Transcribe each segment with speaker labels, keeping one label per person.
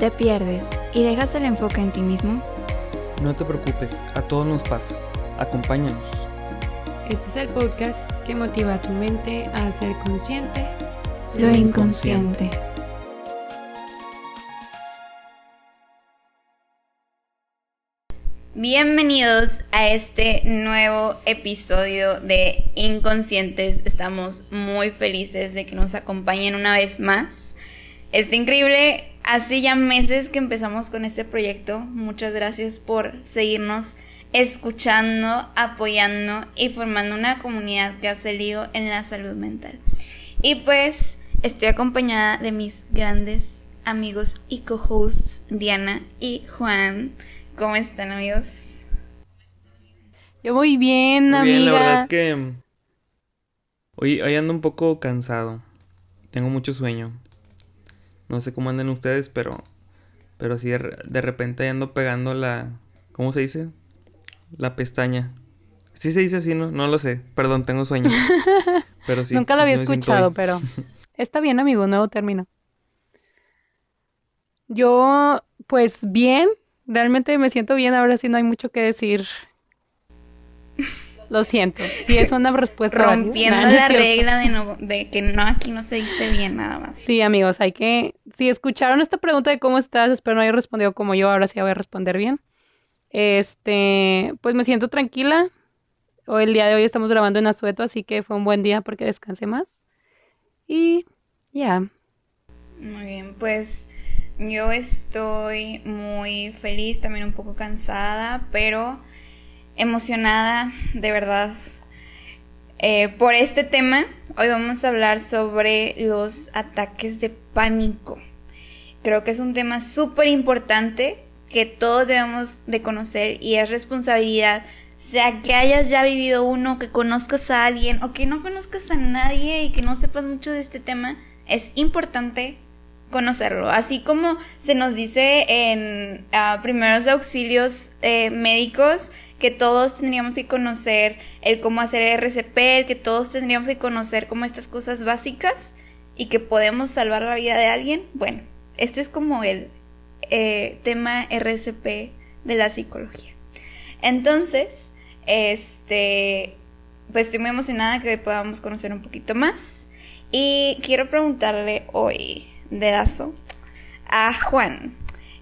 Speaker 1: ¿Te pierdes y dejas el enfoque en ti mismo?
Speaker 2: No te preocupes, a todos nos pasa. Acompáñanos.
Speaker 3: Este es el podcast que motiva a tu mente a ser consciente
Speaker 1: Lo inconsciente.
Speaker 4: Bienvenidos a este nuevo episodio de Inconscientes. Estamos muy felices de que nos acompañen una vez más. Está increíble, hace ya meses que empezamos con este proyecto. Muchas gracias por seguirnos escuchando, apoyando y formando una comunidad que ha salido en la salud mental. Y pues estoy acompañada de mis grandes amigos y co-hosts Diana y Juan. ¿Cómo están amigos?
Speaker 3: Yo muy bien,
Speaker 2: Muy
Speaker 3: amiga.
Speaker 2: bien, la verdad es que hoy, hoy ando un poco cansado. Tengo mucho sueño. No sé cómo andan ustedes, pero pero sí de, re- de repente ando pegando la ¿cómo se dice? La pestaña. Sí se dice así, ¿no? No lo sé. Perdón, tengo sueño. Pero sí.
Speaker 3: Nunca lo había escuchado, pero está bien, amigo, nuevo término. Yo, pues bien, realmente me siento bien, ahora sí no hay mucho que decir. Lo siento, sí es una respuesta.
Speaker 4: Rompiendo la regla de, no, de que no, aquí no se dice bien nada más.
Speaker 3: Sí, amigos, hay que... Si escucharon esta pregunta de cómo estás, espero no haya respondido como yo, ahora sí voy a responder bien. Este, pues me siento tranquila. Hoy, el día de hoy estamos grabando en Azueto, así que fue un buen día porque descansé más. Y ya.
Speaker 4: Muy bien, pues yo estoy muy feliz, también un poco cansada, pero emocionada, de verdad, eh, por este tema. Hoy vamos a hablar sobre los ataques de pánico. Creo que es un tema súper importante que todos debemos de conocer y es responsabilidad, sea que hayas ya vivido uno, que conozcas a alguien o que no conozcas a nadie y que no sepas mucho de este tema, es importante conocerlo. Así como se nos dice en ah, primeros auxilios eh, médicos que todos tendríamos que conocer el cómo hacer RCP, que todos tendríamos que conocer como estas cosas básicas y que podemos salvar la vida de alguien. Bueno, este es como el eh, tema RCP de la psicología. Entonces, este, pues estoy muy emocionada que hoy podamos conocer un poquito más. Y quiero preguntarle hoy, dedazo, a Juan,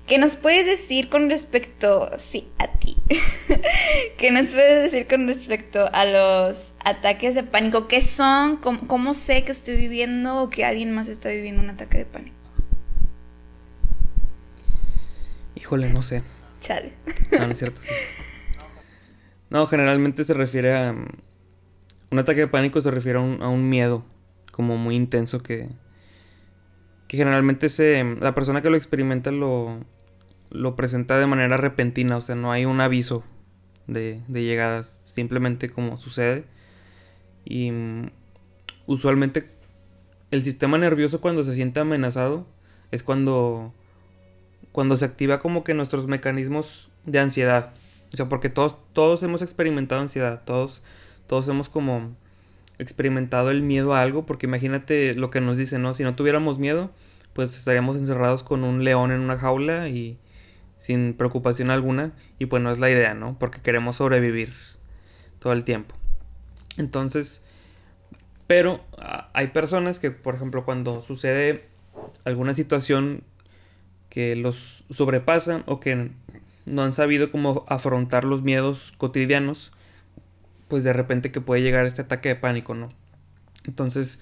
Speaker 4: ¿qué nos puedes decir con respecto, sí, a ti, qué nos puedes decir con respecto a los ataques de pánico? ¿Qué son? ¿Cómo, cómo sé que estoy viviendo o que alguien más está viviendo un ataque de pánico?
Speaker 2: Híjole, no sé.
Speaker 4: Chale.
Speaker 2: No, no es cierto, sí, sí. No, generalmente se refiere a... mm, Un ataque de pánico se refiere a un, a un miedo como muy intenso que... Que generalmente se... La persona que lo experimenta lo... Lo presenta de manera repentina, o sea, no hay un aviso de, de llegadas, simplemente como sucede. Y mm, usualmente el sistema nervioso cuando se siente amenazado es cuando cuando se activa como que nuestros mecanismos de ansiedad. O sea, porque todos, todos hemos experimentado ansiedad, todos, todos hemos como experimentado el miedo a algo, porque imagínate lo que nos dicen, ¿no? Si no tuviéramos miedo, pues estaríamos encerrados con un león en una jaula y sin preocupación alguna, y pues no es la idea, ¿no? Porque queremos sobrevivir todo el tiempo. Entonces, pero ah, hay personas que, por ejemplo, cuando sucede alguna situación que los sobrepasan o que no han sabido cómo afrontar los miedos cotidianos, pues de repente que puede llegar este ataque de pánico, ¿no? Entonces,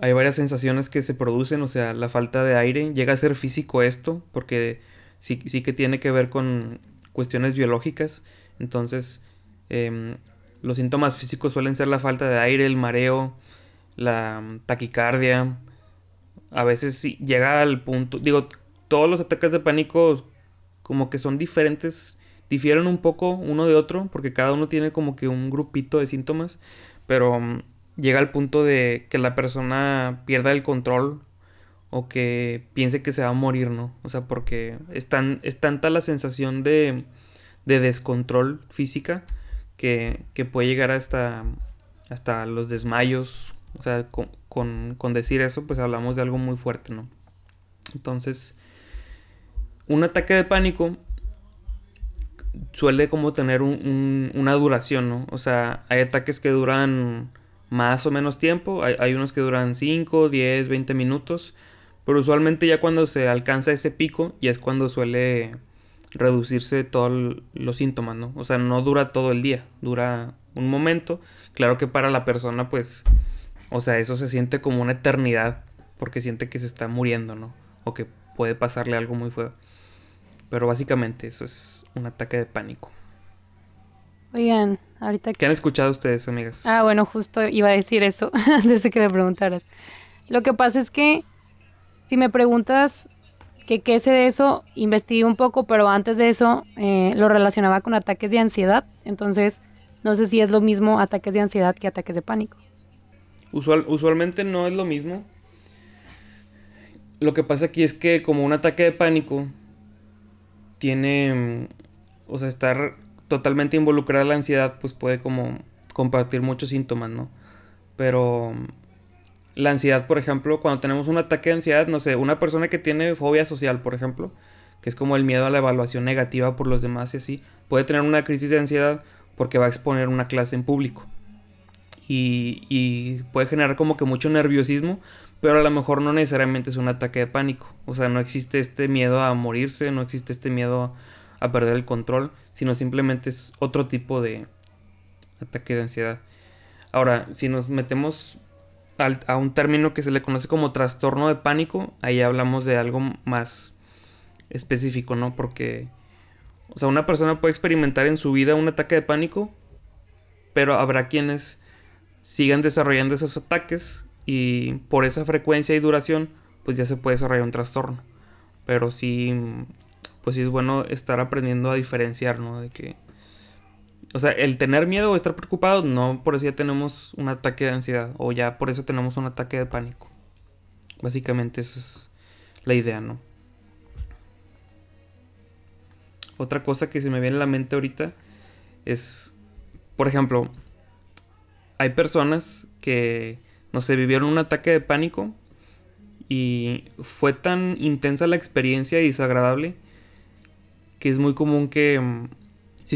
Speaker 2: hay varias sensaciones que se producen, o sea, la falta de aire, llega a ser físico esto, porque sí, sí que tiene que ver con cuestiones biológicas, entonces em, los síntomas físicos suelen ser la falta de aire, el mareo, la mm, taquicardia, a veces sí llega al punto, digo, todos los ataques de pánico como que son diferentes, difieren un poco uno de otro, porque cada uno tiene como que un grupito de síntomas, pero mm, llega al punto de que la persona pierda el control o que piense que se va a morir, ¿no? O sea, porque es, tan, es tanta la sensación de, de descontrol física que, que puede llegar hasta, hasta los desmayos. O sea, con, con, con decir eso, pues hablamos de algo muy fuerte, ¿no? Entonces, un ataque de pánico suele como tener una duración, ¿no? O sea, hay ataques que duran más o menos tiempo, hay, hay unos que duran 5, 10, 20 minutos, pero usualmente ya cuando se alcanza ese pico, ya es cuando suele reducirse todos los síntomas, ¿no? O sea, no dura todo el día, dura un momento. Claro que para la persona, pues, o sea, eso se siente como una eternidad, porque siente que se está muriendo, ¿no? O que puede pasarle algo muy feo. Pero básicamente eso es un ataque de pánico.
Speaker 3: Oigan, ahorita...
Speaker 2: ¿Qué han escuchado ustedes, amigas?
Speaker 3: Ah, bueno, justo iba a decir eso antes de que me preguntaras. Lo que pasa es que si me preguntas que qué sé de eso, investigué un poco, pero antes de eso eh, lo relacionaba con ataques de ansiedad. Entonces, no sé si es lo mismo ataques de ansiedad que ataques de pánico.
Speaker 2: Usual, usualmente no es lo mismo. Lo que pasa aquí es que como un ataque de pánico tiene, o sea, estar totalmente involucrada la ansiedad, pues puede como compartir muchos síntomas, ¿no? Pero la ansiedad, por ejemplo, cuando tenemos un ataque de ansiedad, no sé, una persona que tiene fobia social, por ejemplo, que es como el miedo a la evaluación negativa por los demás y así, puede tener una crisis de ansiedad porque va a exponer una clase en público. Y, y, puede generar como que mucho nerviosismo, pero a lo mejor no necesariamente es un ataque de pánico. O sea, no existe este miedo a morirse, no existe este miedo a perder el control, sino simplemente es otro tipo de ataque de ansiedad. Ahora, si nos metemos a un término que se le conoce como trastorno de pánico, ahí hablamos de algo más específico, ¿no? Porque, o sea, una persona puede experimentar en su vida un ataque de pánico, pero habrá quienes sigan desarrollando esos ataques y por esa frecuencia y duración, pues ya se puede desarrollar un trastorno. Pero sí, pues sí es bueno estar aprendiendo a diferenciar, ¿no? De que o sea, el tener miedo o estar preocupado, no por eso ya tenemos un ataque de ansiedad o ya por eso tenemos un ataque de pánico. Básicamente eso es la idea, ¿no? Otra cosa que se me viene a la mente ahorita es, por ejemplo, hay personas que, no sé, vivieron un ataque de pánico y fue tan intensa la experiencia y desagradable que es muy común que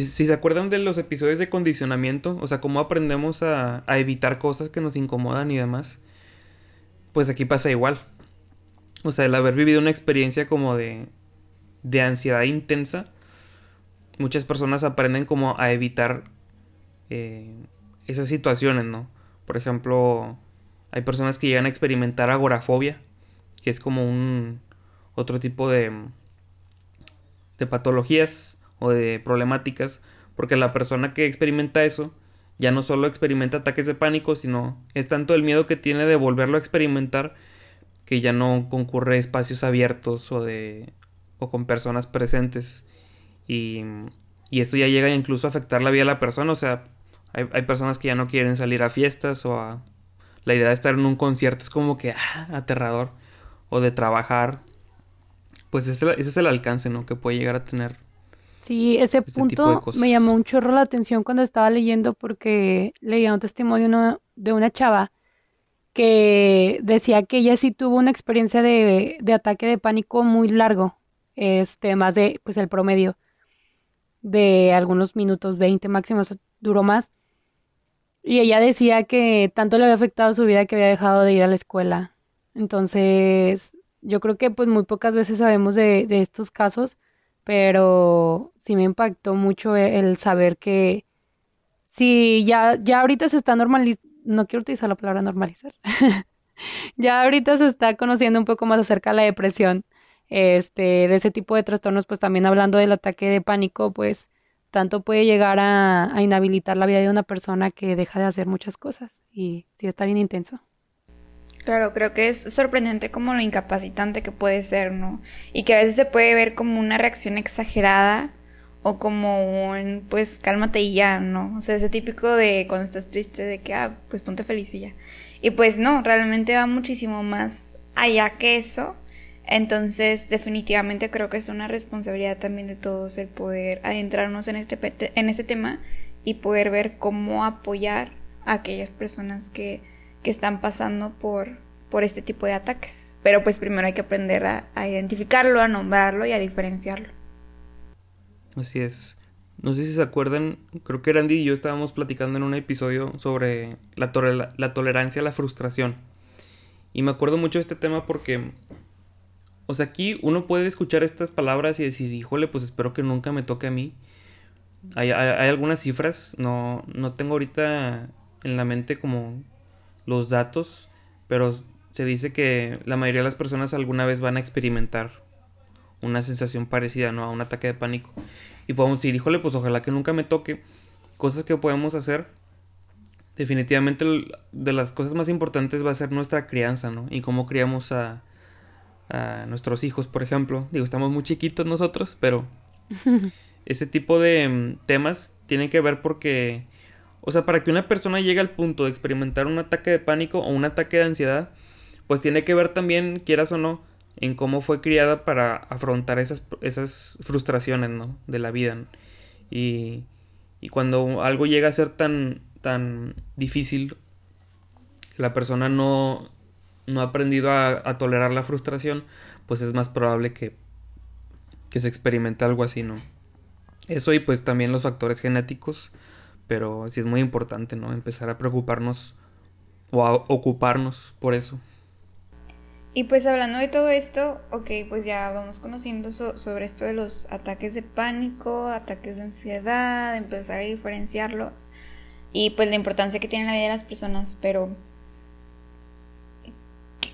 Speaker 2: si, se acuerdan de los episodios de condicionamiento, o sea, cómo aprendemos a, evitar cosas que nos incomodan y demás, pues aquí pasa igual. O sea, el haber vivido una experiencia como de, de ansiedad intensa, muchas personas aprenden como a evitar eh, esas situaciones, ¿no? Por ejemplo, hay personas que llegan a experimentar agorafobia, que es como un otro tipo de, de patologías o de problemáticas, porque la persona que experimenta eso ya no solo experimenta ataques de pánico, sino es tanto el miedo que tiene de volverlo a experimentar que ya no concurre a espacios abiertos o de o con personas presentes y, y esto ya llega incluso a afectar la vida de la persona, o sea, hay, hay, personas que ya no quieren salir a fiestas o a la idea de estar en un concierto es como que ah, aterrador o de trabajar pues ese, ese es el alcance, ¿no? Que puede llegar a tener
Speaker 3: Sí, ese punto me llamó un chorro la atención cuando estaba leyendo porque leía un testimonio de una chava que decía que ella sí tuvo una experiencia de, de ataque de pánico muy largo, este, más de, pues el promedio de algunos minutos, 20 máximo, duró más. Y ella decía que tanto le había afectado su vida que había dejado de ir a la escuela. Entonces, yo creo que pues muy pocas veces sabemos de, de estos casos pero sí me impactó mucho e-, el saber que si ya, ya ahorita se está normalizando, no quiero utilizar la palabra normalizar, ya ahorita se está conociendo un poco más acerca de la depresión, este, de ese tipo de trastornos, pues también hablando del ataque de pánico, pues tanto puede llegar a, a inhabilitar la vida de una persona que deja de hacer muchas cosas y sí está bien intenso.
Speaker 4: Claro, creo que es sorprendente como lo incapacitante que puede ser, ¿no? Y que a veces se puede ver como una reacción exagerada o como un, pues, cálmate y ya, ¿no? O sea, ese típico de cuando estás triste de que, ah, pues ponte feliz y ya. Y pues no, realmente va muchísimo más allá que eso. Entonces, definitivamente creo que es una responsabilidad también de todos el poder adentrarnos en este, en este tema y poder ver cómo apoyar a aquellas personas que que están pasando por por este tipo de ataques. Pero pues primero hay que aprender a, a identificarlo, a nombrarlo y a diferenciarlo.
Speaker 2: Así es. No sé si se acuerdan, creo que Randy y yo estábamos platicando en un episodio sobre la, la tolerancia a la frustración. Y me acuerdo mucho de este tema porque, o sea, aquí uno puede escuchar estas palabras y decir, híjole, pues espero que nunca me toque a mí. Hay, hay, algunas cifras, no, no tengo ahorita en la mente como los datos, pero se dice que la mayoría de las personas alguna vez van a experimentar una sensación parecida, ¿no? A un ataque de pánico. Y podemos decir, híjole, pues ojalá que nunca me toque. Cosas que podemos hacer. Definitivamente de las cosas más importantes va a ser nuestra crianza, ¿no? Y cómo criamos a, a nuestros hijos, por ejemplo. Digo, estamos muy chiquitos nosotros, pero ese tipo de mm, temas tienen que ver porque, o sea, para que una persona llegue al punto de experimentar un ataque de pánico o un ataque de ansiedad, pues tiene que ver también, quieras o no, en cómo fue criada para afrontar esas, esas frustraciones, ¿no? De la vida. Y, y, cuando algo llega a ser tan, tan difícil, la persona no, no ha aprendido a, a, tolerar la frustración, pues es más probable que, que se experimente algo así, ¿no? Eso y pues también los factores genéticos, pero sí es muy importante, ¿no? Empezar a preocuparnos o a ocuparnos por eso.
Speaker 4: Y pues hablando de todo esto, ok, pues ya vamos conociendo sobre esto de los ataques de pánico, ataques de ansiedad, empezar a diferenciarlos y pues la importancia que tiene en la vida de las personas, pero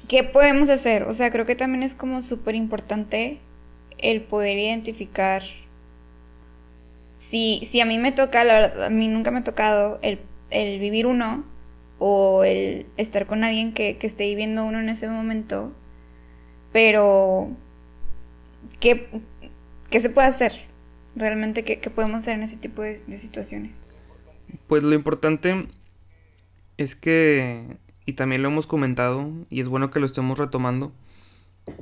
Speaker 4: ¿qué podemos hacer? O sea, creo que también es como súper importante el poder identificar si, si a mí me toca, la verdad, a mí nunca me ha tocado el, el vivir uno, o el estar con alguien que, que esté viviendo uno en ese momento, pero ¿qué, qué se puede hacer? Realmente, ¿qué, ¿qué, podemos hacer en ese tipo de, de situaciones?
Speaker 2: Pues lo importante es que, y también lo hemos comentado, y es bueno que lo estemos retomando,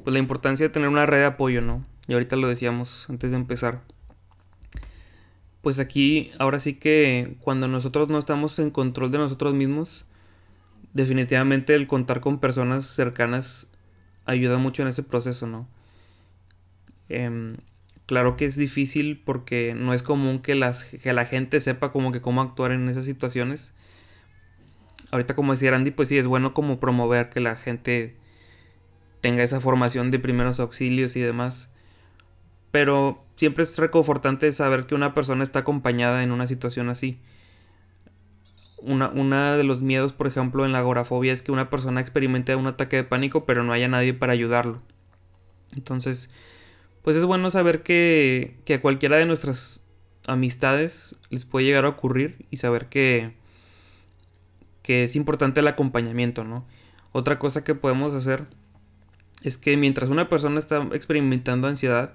Speaker 2: pues la importancia de tener una red de apoyo, ¿no? Y ahorita lo decíamos antes de empezar. Pues aquí, ahora sí que cuando nosotros no estamos en control de nosotros mismos, definitivamente el contar con personas cercanas ayuda mucho en ese proceso, ¿no? Eh, claro que es difícil porque no es común que, la gente sepa como que cómo actuar en esas situaciones. Ahorita como decía Randy, pues sí, es bueno como promover que la gente tenga esa formación de primeros auxilios y demás. Pero siempre es reconfortante saber que una persona está acompañada en una situación así una, de los miedos, por ejemplo, en la agorafobia es que una persona experimente un ataque de pánico, pero no haya nadie para ayudarlo. Entonces, pues es bueno saber que, que a cualquiera de nuestras amistades les puede llegar a ocurrir y saber que, que es importante el acompañamiento, ¿no? Otra cosa que podemos hacer es que mientras una persona está experimentando ansiedad,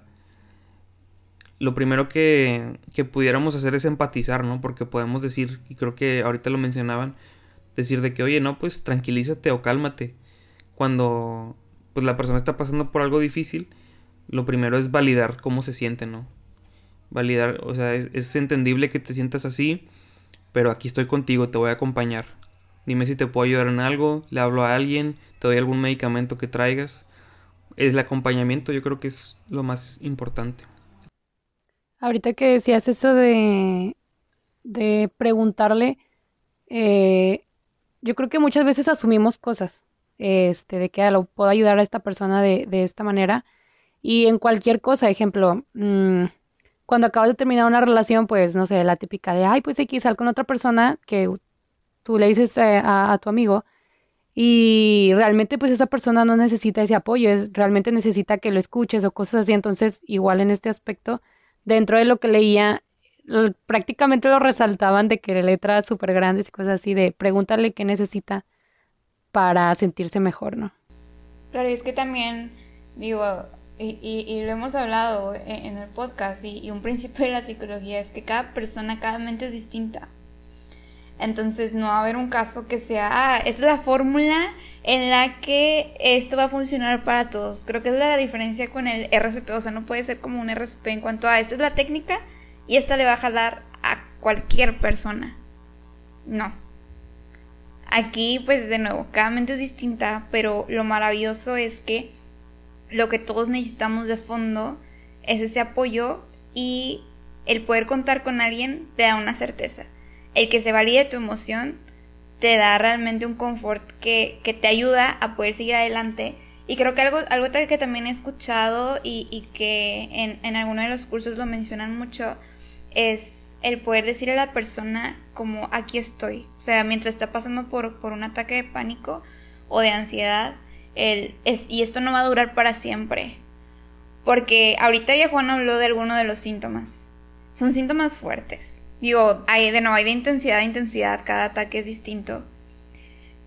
Speaker 2: lo primero que, que pudiéramos hacer es empatizar, ¿no? Porque podemos decir, y creo que ahorita lo mencionaban, decir de que, oye, no, pues tranquilízate o cálmate. Cuando pues la persona está pasando por algo difícil, lo primero es validar cómo se siente, ¿no? Validar, o sea, es, es, entendible que te sientas así, pero aquí estoy contigo, te voy a acompañar. Dime si te puedo ayudar en algo, le hablo a alguien, te doy algún medicamento que traigas. El acompañamiento yo creo que es lo más importante.
Speaker 3: Ahorita que decías eso de, de preguntarle, eh, yo creo que muchas veces asumimos cosas, este, de que ah, lo puedo ayudar a esta persona de, de esta manera. Y en cualquier cosa, ejemplo, mmm, cuando acabas de terminar una relación, pues, no sé, la típica de, ay, pues que salir con otra persona que tú le dices eh, a, a, tu amigo y realmente pues esa persona no necesita ese apoyo, es, realmente necesita que lo escuches o cosas así. Entonces, igual en este aspecto, dentro de lo que leía, prácticamente lo resaltaban de que letras súper grandes y cosas así, de pregúntale qué necesita para sentirse mejor, ¿no?
Speaker 4: Claro, es que también, digo, y, y, lo hemos hablado en, en el podcast, y, y, un principio de la psicología es que cada persona, cada mente es distinta. Entonces no va a haber un caso que sea, ah, esta es la fórmula en la que esto va a funcionar para todos. Creo que es la diferencia con el RCP, o sea, no puede ser como un RCP en cuanto a esta es la técnica y esta le va a jalar a cualquier persona. No. Aquí, pues de nuevo, cada mente es distinta, pero lo maravilloso es que lo que todos necesitamos de fondo es ese apoyo y el poder contar con alguien te da una certeza. El que se valide tu emoción te da realmente un confort que, que te ayuda a poder seguir adelante. Y creo que algo, algo que también he escuchado y, y que en, en alguno de los cursos lo mencionan mucho es el poder decirle a la persona como aquí estoy. O sea, mientras está pasando por, por un ataque de pánico o de ansiedad, el, es, y esto no va a durar para siempre. Porque ahorita ya Juan habló de alguno de los síntomas. Son síntomas fuertes. Digo, hay de no hay de intensidad a intensidad, cada ataque es distinto.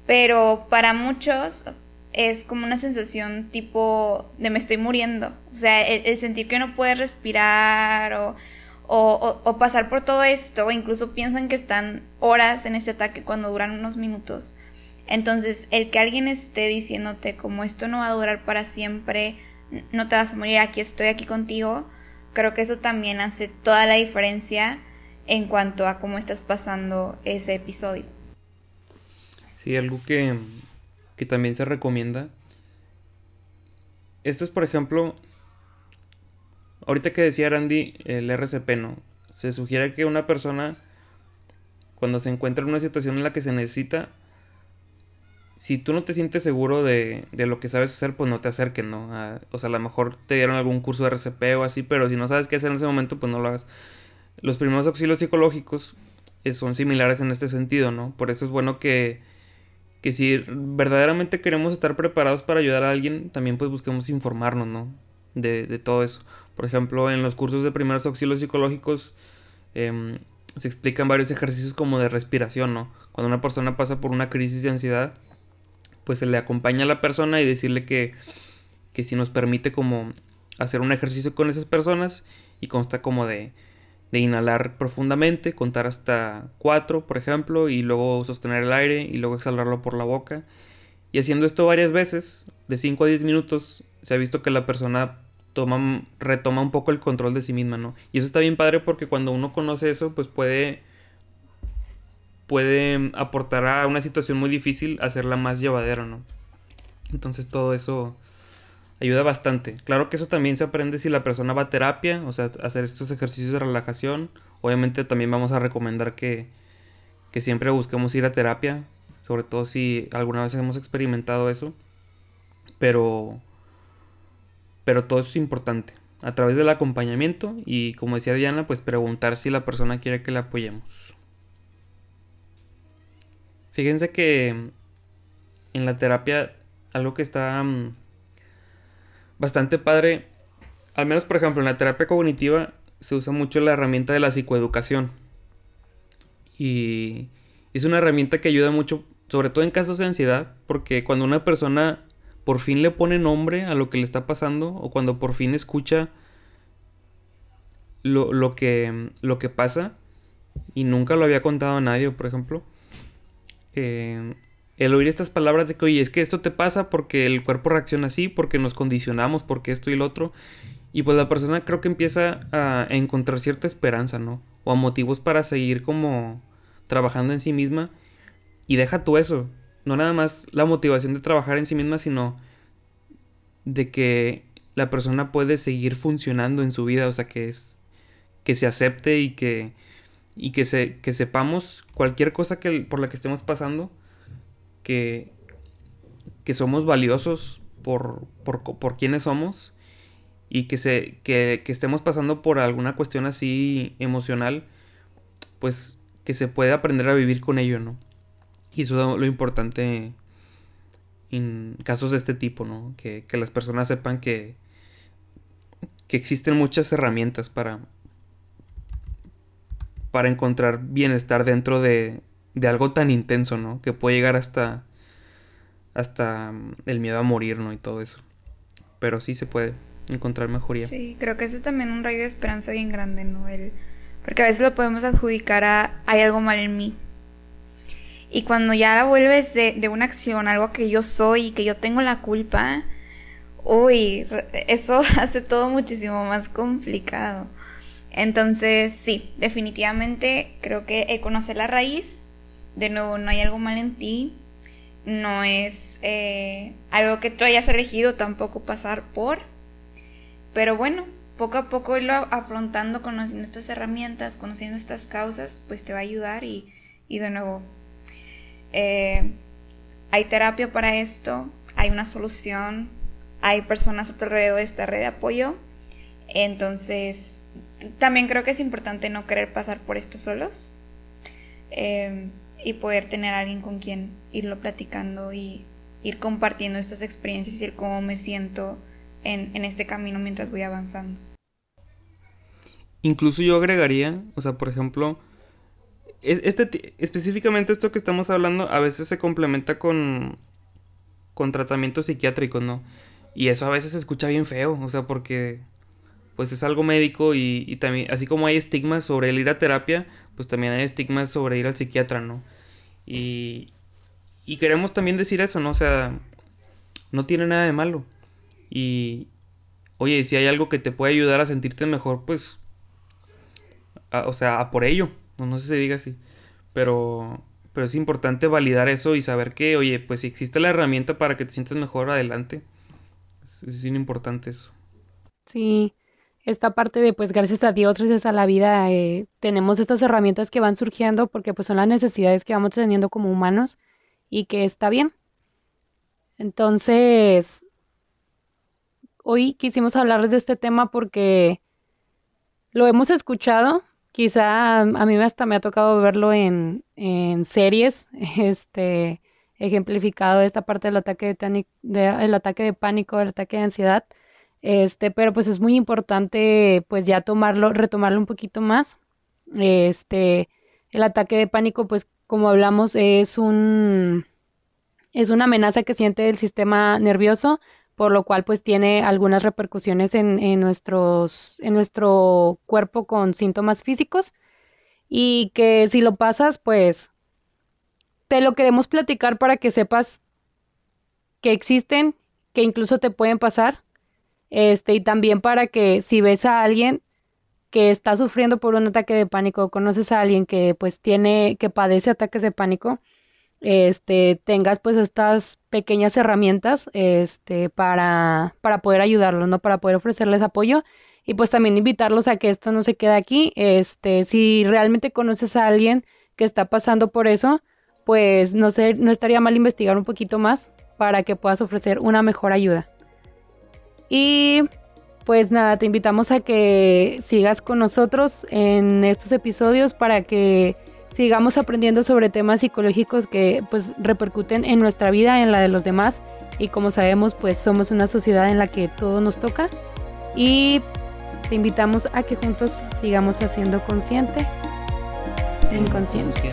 Speaker 4: Pero para muchos es como una sensación tipo de me estoy muriendo. O sea, el, sentir que no puedes respirar o, o, o, pasar por todo esto, incluso piensan que están horas en ese ataque cuando duran unos minutos. Entonces, el que alguien esté diciéndote como esto no va a durar para siempre, no te vas a morir, aquí estoy aquí contigo, creo que eso también hace toda la diferencia en cuanto a cómo estás pasando ese episodio.
Speaker 2: Sí, algo que, que también se recomienda. Esto es, por ejemplo, ahorita que decía Randy, el RCP, ¿no? Se sugiere que una persona, cuando se encuentra en una situación en la que se necesita, si tú no te sientes seguro de, de, lo que sabes hacer, pues no te acerques, ¿no? o sea, a lo mejor te dieron algún curso de RCP o así, pero si no sabes qué hacer en ese momento, pues no lo hagas. Los primeros auxilios psicológicos eh, son similares en este sentido, ¿no? Por eso es bueno que, que si verdaderamente queremos estar preparados para ayudar a alguien, también pues busquemos informarnos, ¿no? De, de todo eso. Por ejemplo, en los cursos de primeros auxilios psicológicos eh, se explican varios ejercicios como de respiración, ¿no? Cuando una persona pasa por una crisis de ansiedad, pues se le acompaña a la persona y decirle que, que si nos permite como hacer un ejercicio con esas personas y consta como de, de inhalar profundamente, contar hasta 4 por ejemplo y luego sostener el aire y luego exhalarlo por la boca. Y haciendo esto varias veces, de 5 a 10 minutos, se ha visto que la persona toma, retoma un poco el control de sí misma, ¿no? Y eso está bien padre porque cuando uno conoce eso, pues puede puede aportar a una situación muy difícil hacerla más llevadera, ¿no? Entonces todo eso ayuda bastante. Claro que eso también se aprende si la persona va a terapia, o sea, hacer estos ejercicios de relajación. Obviamente también vamos a recomendar que, que siempre busquemos ir a terapia, sobre todo si alguna vez hemos experimentado eso. Pero, pero todo eso es importante. A través del acompañamiento y como decía Diana, pues preguntar si la persona quiere que le apoyemos. Fíjense que en la terapia algo que está mm, bastante padre, al menos por ejemplo en la terapia cognitiva se usa mucho la herramienta de la psicoeducación. Y es una herramienta que ayuda mucho, sobre todo en casos de ansiedad, porque cuando una persona por fin le pone nombre a lo que le está pasando o cuando por fin escucha lo, lo que, lo que pasa y nunca lo había contado a nadie, por ejemplo, eh, el oír estas palabras de que, oye, es que esto te pasa porque el cuerpo reacciona así, porque nos condicionamos, porque esto y lo otro. Y pues la persona creo que empieza a encontrar cierta esperanza, ¿no? O a motivos para seguir como trabajando en sí misma. Y deja tú eso. No nada más la motivación de trabajar en sí misma, sino de que la persona puede seguir funcionando en su vida. O sea, que es. que se acepte y que y que, se, que sepamos cualquier cosa que, por la que estemos pasando, que, que somos valiosos por, por, por quienes somos y que, se, que, estemos pasando por alguna cuestión así emocional, pues que se puede aprender a vivir con ello, ¿no? Y eso es lo importante en casos de este tipo, ¿no? Que, que las personas sepan que, que existen muchas herramientas para, para encontrar bienestar dentro de, de algo tan intenso, ¿no? Que puede llegar hasta, hasta mm, el miedo a morir, ¿no? Y todo eso. Pero sí se puede encontrar mejoría.
Speaker 4: Sí, creo que eso es también un rayo de esperanza bien grande, ¿no? El, porque a veces lo podemos adjudicar a hay algo mal en mí. Y cuando ya la vuelves de, de una acción, algo que yo soy y que yo tengo la culpa, uy, eso hace todo muchísimo más complicado. Entonces, sí, definitivamente creo que conocer la raíz De nuevo, no hay algo mal en ti, no es eh, algo que tú hayas elegido tampoco pasar por, pero bueno, poco a poco irlo afrontando, conociendo estas herramientas, conociendo estas causas, pues te va a ayudar y, y de nuevo, eh, hay terapia para esto, hay una solución, hay personas a tu alrededor de esta red de apoyo, entonces también creo que es importante no querer pasar por esto solos eh, y poder tener a alguien con quien irlo platicando y ir compartiendo estas experiencias y cómo me siento en, este camino mientras voy avanzando.
Speaker 2: Incluso yo agregaría, o sea, por ejemplo, este, específicamente esto que estamos hablando a veces se complementa con, con tratamientos psiquiátricos, ¿no? Y eso a veces se escucha bien feo, o sea, porque pues es algo médico y, y, también, así como hay estigmas sobre el ir a terapia, pues también hay estigmas sobre ir al psiquiatra, ¿no? Y, y queremos también decir eso, ¿no? O sea, no tiene nada de malo. Y, oye, si hay algo que te puede ayudar a sentirte mejor, pues, o sea, a por ello. No, no sé si se diga así. Pero, pero es importante validar eso y saber que, oye, pues si existe la herramienta para que te sientas mejor adelante. Es, bien importante eso.
Speaker 3: Sí, esta parte de, pues gracias a Dios, gracias a la vida, eh, tenemos estas herramientas que van surgiendo porque pues son las necesidades que vamos teniendo como humanos y que está bien. Entonces, hoy quisimos hablarles de este tema porque lo hemos escuchado, quizá a mí hasta me ha tocado verlo en, series, este, ejemplificado esta parte del ataque de, el ataque de pánico, el ataque de ansiedad, este, pero pues es muy importante pues ya tomarlo, retomarlo un poquito más. Este, el ataque de pánico, pues como hablamos, es un es una amenaza que siente el sistema nervioso por lo cual pues tiene algunas repercusiones en, nuestros, en nuestro cuerpo con síntomas físicos y que si lo pasas pues te lo queremos platicar para que sepas que existen, que incluso te pueden pasar, este, y también para que si ves a alguien que está sufriendo por un ataque de pánico, o conoces a alguien que pues tiene, que padece ataques de pánico, este, tengas pues estas pequeñas herramientas este, para, para poder ayudarlos, ¿no? Para poder ofrecerles apoyo y pues también invitarlos a que esto no se quede aquí. Este, si realmente conoces a alguien que está pasando por eso, pues no sé, no estaría mal investigar un poquito más para que puedas ofrecer una mejor ayuda. Y pues nada, te invitamos a que sigas con nosotros en estos episodios para que sigamos aprendiendo sobre temas psicológicos que pues repercuten en nuestra vida, en la de los demás. Y como sabemos pues somos una sociedad en la que todo nos toca. Y te invitamos a que juntos sigamos haciendo consciente e inconsciente.